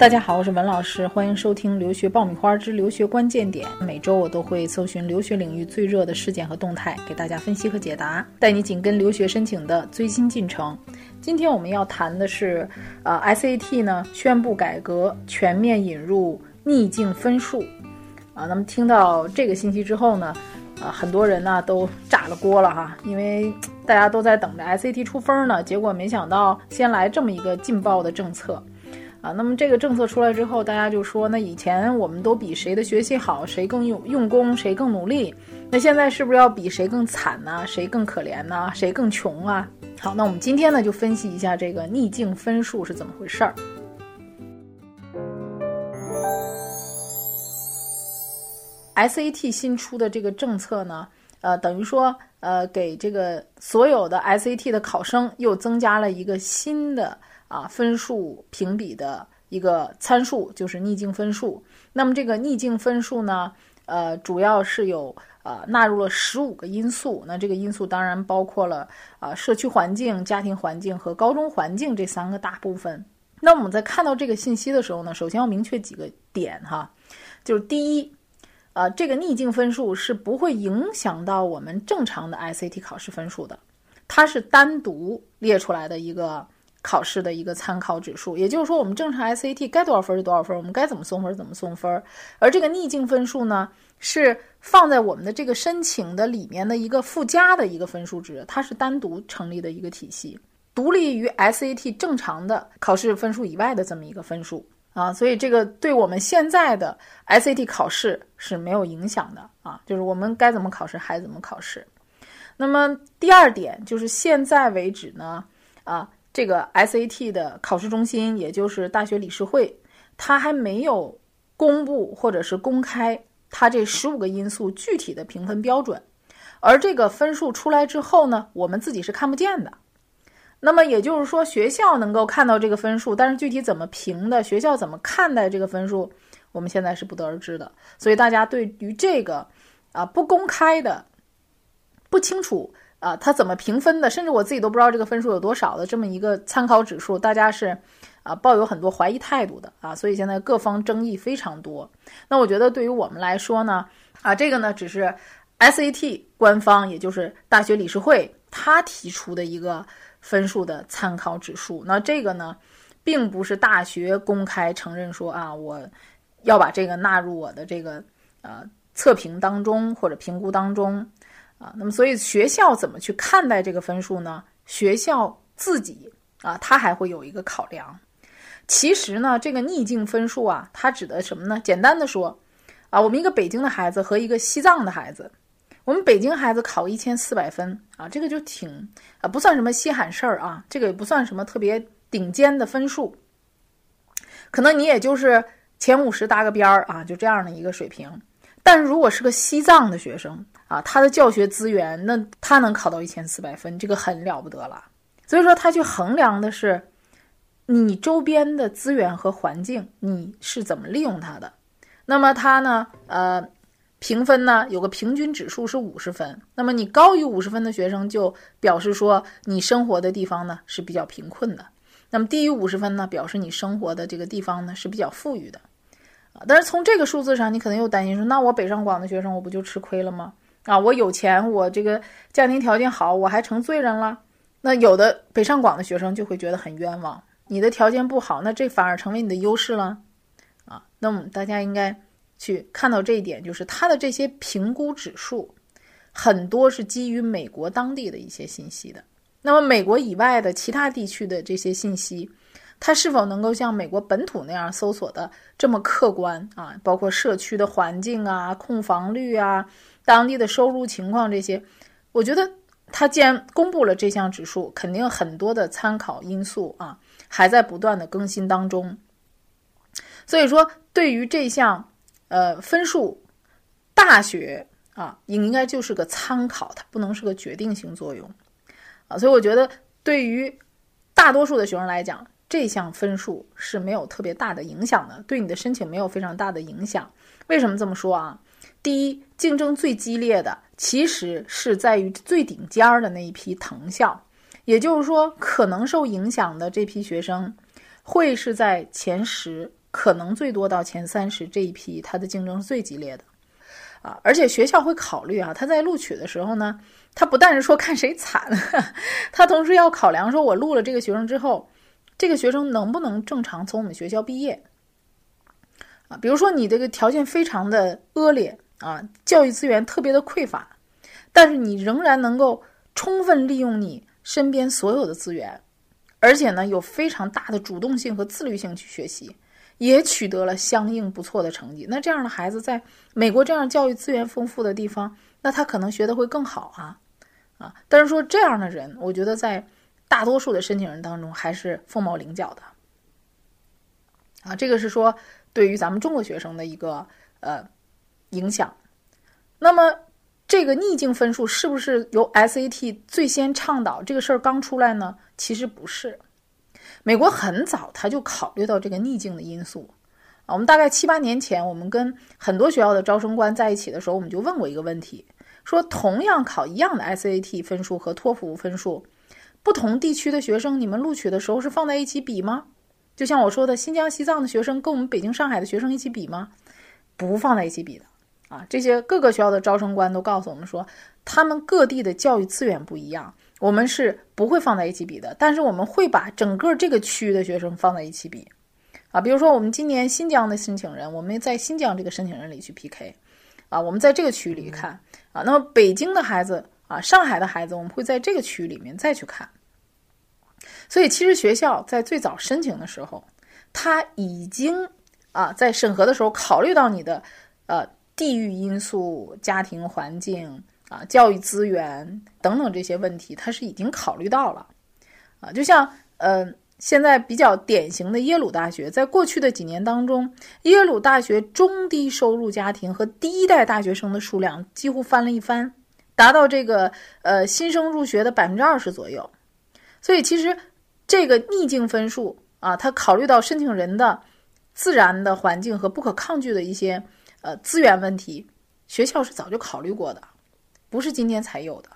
大家好，我是文老师，欢迎收听《留学爆米花之留学关键点》。每周我都会搜寻留学领域最热的事件和动态，给大家分析和解答，带你紧跟留学申请的最新进程。今天我们要谈的是，呃，SAT 呢宣布改革，全面引入逆境分数。啊，那么听到这个信息之后呢，啊，很多人呢都炸了锅了哈，因为大家都在等着 SAT 出分呢，结果没想到先来这么一个劲爆的政策。啊，那么这个政策出来之后，大家就说，那以前我们都比谁的学习好，谁更用用功，谁更努力，那现在是不是要比谁更惨呢？谁更可怜呢？谁更穷啊？好，那我们今天呢就分析一下这个逆境分数是怎么回事儿。SAT 新出的这个政策呢，呃，等于说，呃，给这个所有的 SAT 的考生又增加了一个新的。啊，分数评比的一个参数就是逆境分数。那么这个逆境分数呢，呃，主要是有呃纳入了十五个因素。那这个因素当然包括了啊社区环境、家庭环境和高中环境这三个大部分。那我们在看到这个信息的时候呢，首先要明确几个点哈，就是第一，呃，这个逆境分数是不会影响到我们正常的 SAT 考试分数的，它是单独列出来的一个。考试的一个参考指数，也就是说，我们正常 SAT 该多少分就多少分，我们该怎么送分怎么送分。而这个逆境分数呢，是放在我们的这个申请的里面的一个附加的一个分数值，它是单独成立的一个体系，独立于 SAT 正常的考试分数以外的这么一个分数啊。所以这个对我们现在的 SAT 考试是没有影响的啊，就是我们该怎么考试还怎么考试。那么第二点就是现在为止呢，啊。这个 SAT 的考试中心，也就是大学理事会，它还没有公布或者是公开它这十五个因素具体的评分标准，而这个分数出来之后呢，我们自己是看不见的。那么也就是说，学校能够看到这个分数，但是具体怎么评的，学校怎么看待这个分数，我们现在是不得而知的。所以大家对于这个啊不公开的、不清楚。啊，它怎么评分的？甚至我自己都不知道这个分数有多少的这么一个参考指数，大家是啊抱有很多怀疑态度的啊，所以现在各方争议非常多。那我觉得对于我们来说呢，啊这个呢只是 SAT 官方，也就是大学理事会他提出的一个分数的参考指数。那这个呢，并不是大学公开承认说啊，我要把这个纳入我的这个呃测评当中或者评估当中。啊，那么所以学校怎么去看待这个分数呢？学校自己啊，他还会有一个考量。其实呢，这个逆境分数啊，它指的什么呢？简单的说，啊，我们一个北京的孩子和一个西藏的孩子，我们北京孩子考一千四百分啊，这个就挺啊，不算什么稀罕事儿啊，这个也不算什么特别顶尖的分数，可能你也就是前五十搭个边儿啊，就这样的一个水平。但如果是个西藏的学生，啊，他的教学资源，那他能考到一千四百分，这个很了不得了。所以说，他去衡量的是你周边的资源和环境，你是怎么利用它的。那么他呢，呃，评分呢有个平均指数是五十分。那么你高于五十分的学生，就表示说你生活的地方呢是比较贫困的。那么低于五十分呢，表示你生活的这个地方呢是比较富裕的。啊，但是从这个数字上，你可能又担心说，那我北上广的学生，我不就吃亏了吗？啊，我有钱，我这个家庭条件好，我还成罪人了。那有的北上广的学生就会觉得很冤枉。你的条件不好，那这反而成为你的优势了。啊，那么大家应该去看到这一点，就是他的这些评估指数很多是基于美国当地的一些信息的。那么美国以外的其他地区的这些信息，它是否能够像美国本土那样搜索的这么客观啊？包括社区的环境啊、控房率啊。当地的收入情况这些，我觉得他既然公布了这项指数，肯定很多的参考因素啊还在不断的更新当中。所以说，对于这项呃分数，大学啊应该就是个参考，它不能是个决定性作用啊。所以我觉得，对于大多数的学生来讲，这项分数是没有特别大的影响的，对你的申请没有非常大的影响。为什么这么说啊？第一，竞争最激烈的其实是在于最顶尖儿的那一批藤校，也就是说，可能受影响的这批学生，会是在前十可能最多到前三十这一批，它的竞争是最激烈的，啊，而且学校会考虑啊，他在录取的时候呢，他不但是说看谁惨，他同时要考量说，我录了这个学生之后，这个学生能不能正常从我们学校毕业，啊，比如说你这个条件非常的恶劣啊，教育资源特别的匮乏，但是你仍然能够充分利用你身边所有的资源，而且呢，有非常大的主动性和自律性去学习。也取得了相应不错的成绩。那这样的孩子在美国这样教育资源丰富的地方，那他可能学的会更好啊，啊！但是说这样的人，我觉得在大多数的申请人当中还是凤毛麟角的，啊，这个是说对于咱们中国学生的一个呃影响。那么这个逆境分数是不是由 SAT 最先倡导？这个事儿刚出来呢？其实不是。美国很早他就考虑到这个逆境的因素啊。我们大概七八年前，我们跟很多学校的招生官在一起的时候，我们就问过一个问题：说同样考一样的 SAT 分数和托福分数，不同地区的学生，你们录取的时候是放在一起比吗？就像我说的，新疆、西藏的学生跟我们北京、上海的学生一起比吗？不放在一起比的啊。这些各个学校的招生官都告诉我们说，他们各地的教育资源不一样。我们是不会放在一起比的，但是我们会把整个这个区域的学生放在一起比，啊，比如说我们今年新疆的申请人，我们在新疆这个申请人里去 PK，啊，我们在这个区域里看，啊，那么北京的孩子啊，上海的孩子，我们会在这个区域里面再去看。所以其实学校在最早申请的时候，他已经啊在审核的时候考虑到你的呃地域因素、家庭环境。啊，教育资源等等这些问题，他是已经考虑到了，啊，就像呃，现在比较典型的耶鲁大学，在过去的几年当中，耶鲁大学中低收入家庭和第一代大学生的数量几乎翻了一番，达到这个呃新生入学的百分之二十左右。所以其实这个逆境分数啊，它考虑到申请人的自然的环境和不可抗拒的一些呃资源问题，学校是早就考虑过的。不是今天才有的，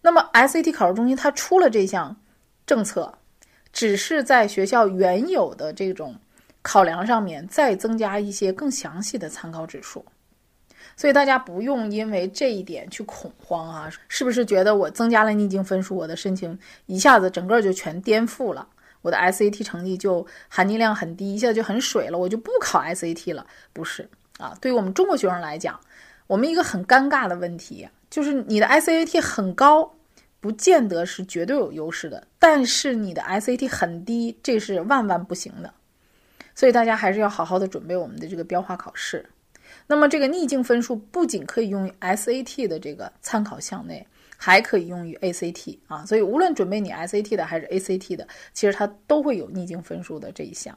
那么 SAT 考试中心它出了这项政策，只是在学校原有的这种考量上面再增加一些更详细的参考指数，所以大家不用因为这一点去恐慌啊！是不是觉得我增加了逆境分数，我的申请一下子整个就全颠覆了，我的 SAT 成绩就含金量很低，一下子就很水了，我就不考 SAT 了？不是啊，对于我们中国学生来讲，我们一个很尴尬的问题。就是你的 SAT 很高，不见得是绝对有优势的，但是你的 SAT 很低，这是万万不行的。所以大家还是要好好的准备我们的这个标化考试。那么这个逆境分数不仅可以用于 SAT 的这个参考项内，还可以用于 ACT 啊。所以无论准备你 SAT 的还是 ACT 的，其实它都会有逆境分数的这一项。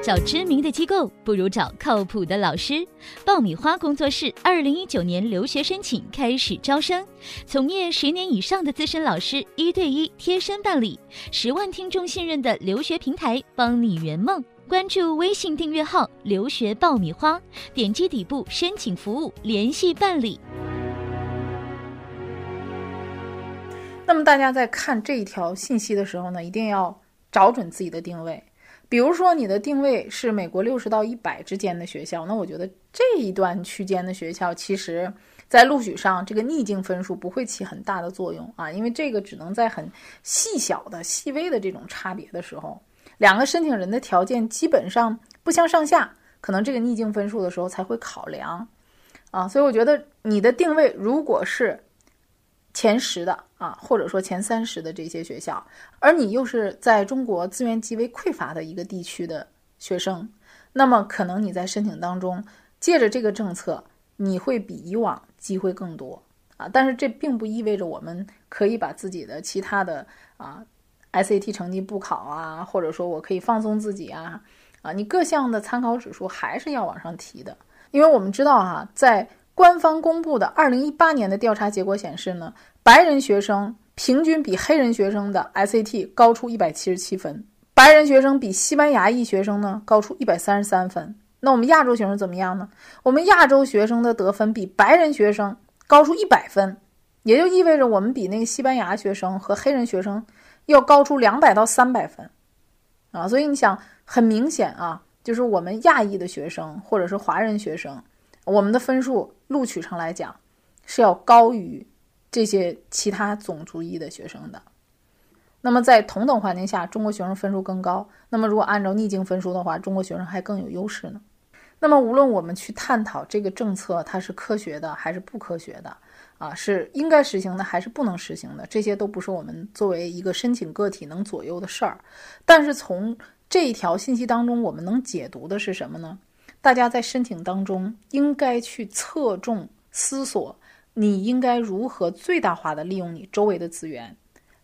找知名的机构不如找靠谱的老师。爆米花工作室二零一九年留学申请开始招生，从业十年以上的资深老师一对一贴身办理，十万听众信任的留学平台，帮你圆梦。关注微信订阅号“留学爆米花”，点击底部申请服务联系办理。那么大家在看这一条信息的时候呢，一定要找准自己的定位。比如说，你的定位是美国六十到一百之间的学校，那我觉得这一段区间的学校，其实在录取上这个逆境分数不会起很大的作用啊，因为这个只能在很细小的、细微的这种差别的时候，两个申请人的条件基本上不相上下，可能这个逆境分数的时候才会考量啊，所以我觉得你的定位如果是。前十的啊，或者说前三十的这些学校，而你又是在中国资源极为匮乏的一个地区的学生，那么可能你在申请当中借着这个政策，你会比以往机会更多啊。但是这并不意味着我们可以把自己的其他的啊 SAT 成绩不考啊，或者说我可以放松自己啊啊，你各项的参考指数还是要往上提的，因为我们知道哈，在官方公布的二零一八年的调查结果显示呢，白人学生平均比黑人学生的 SAT 高出一百七十七分，白人学生比西班牙裔学生呢高出一百三十三分。那我们亚洲学生怎么样呢？我们亚洲学生的得分比白人学生高出一百分，也就意味着我们比那个西班牙学生和黑人学生要高出两百到三百分。啊。所以你想，很明显啊，就是我们亚裔的学生或者是华人学生，我们的分数录取上来讲是要高于这些其他种族裔的学生的。那么在同等环境下，中国学生分数更高。那么如果按照逆境分数的话，中国学生还更有优势呢。那么无论我们去探讨这个政策它是科学的还是不科学的，啊，是应该实行的还是不能实行的，这些都不是我们作为一个申请个体能左右的事儿。但是从这一条信息当中，我们能解读的是什么呢？大家在申请当中应该去侧重思索，你应该如何最大化的利用你周围的资源。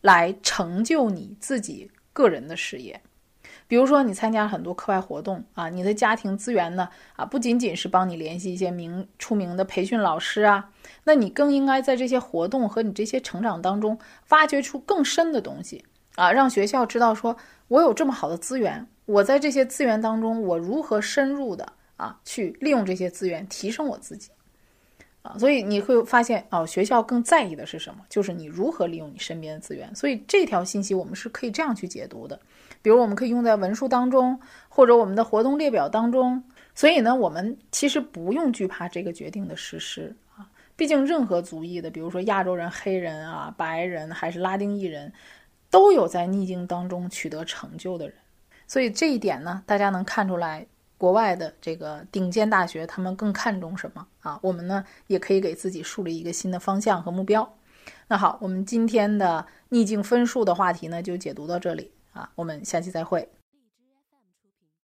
来成就你自己个人的事业，比如说你参加很多课外活动啊，你的家庭资源呢啊，不仅仅是帮你联系一些名出名的培训老师啊，那你更应该在这些活动和你这些成长当中挖掘出更深的东西啊，让学校知道说我有这么好的资源，我在这些资源当中我如何深入的啊去利用这些资源提升我自己。啊，所以你会发现，哦，学校更在意的是什么？就是你如何利用你身边的资源。所以这条信息我们是可以这样去解读的，比如我们可以用在文书当中，或者我们的活动列表当中。所以呢，我们其实不用惧怕这个决定的实施啊，毕竟任何族裔的，比如说亚洲人、黑人啊、白人还是拉丁裔人，都有在逆境当中取得成就的人。所以这一点呢，大家能看出来。国外的这个顶尖大学，他们更看重什么啊？我们呢也可以给自己树立一个新的方向和目标。那好，我们今天的逆境分数的话题呢就解读到这里啊，我们下期再会。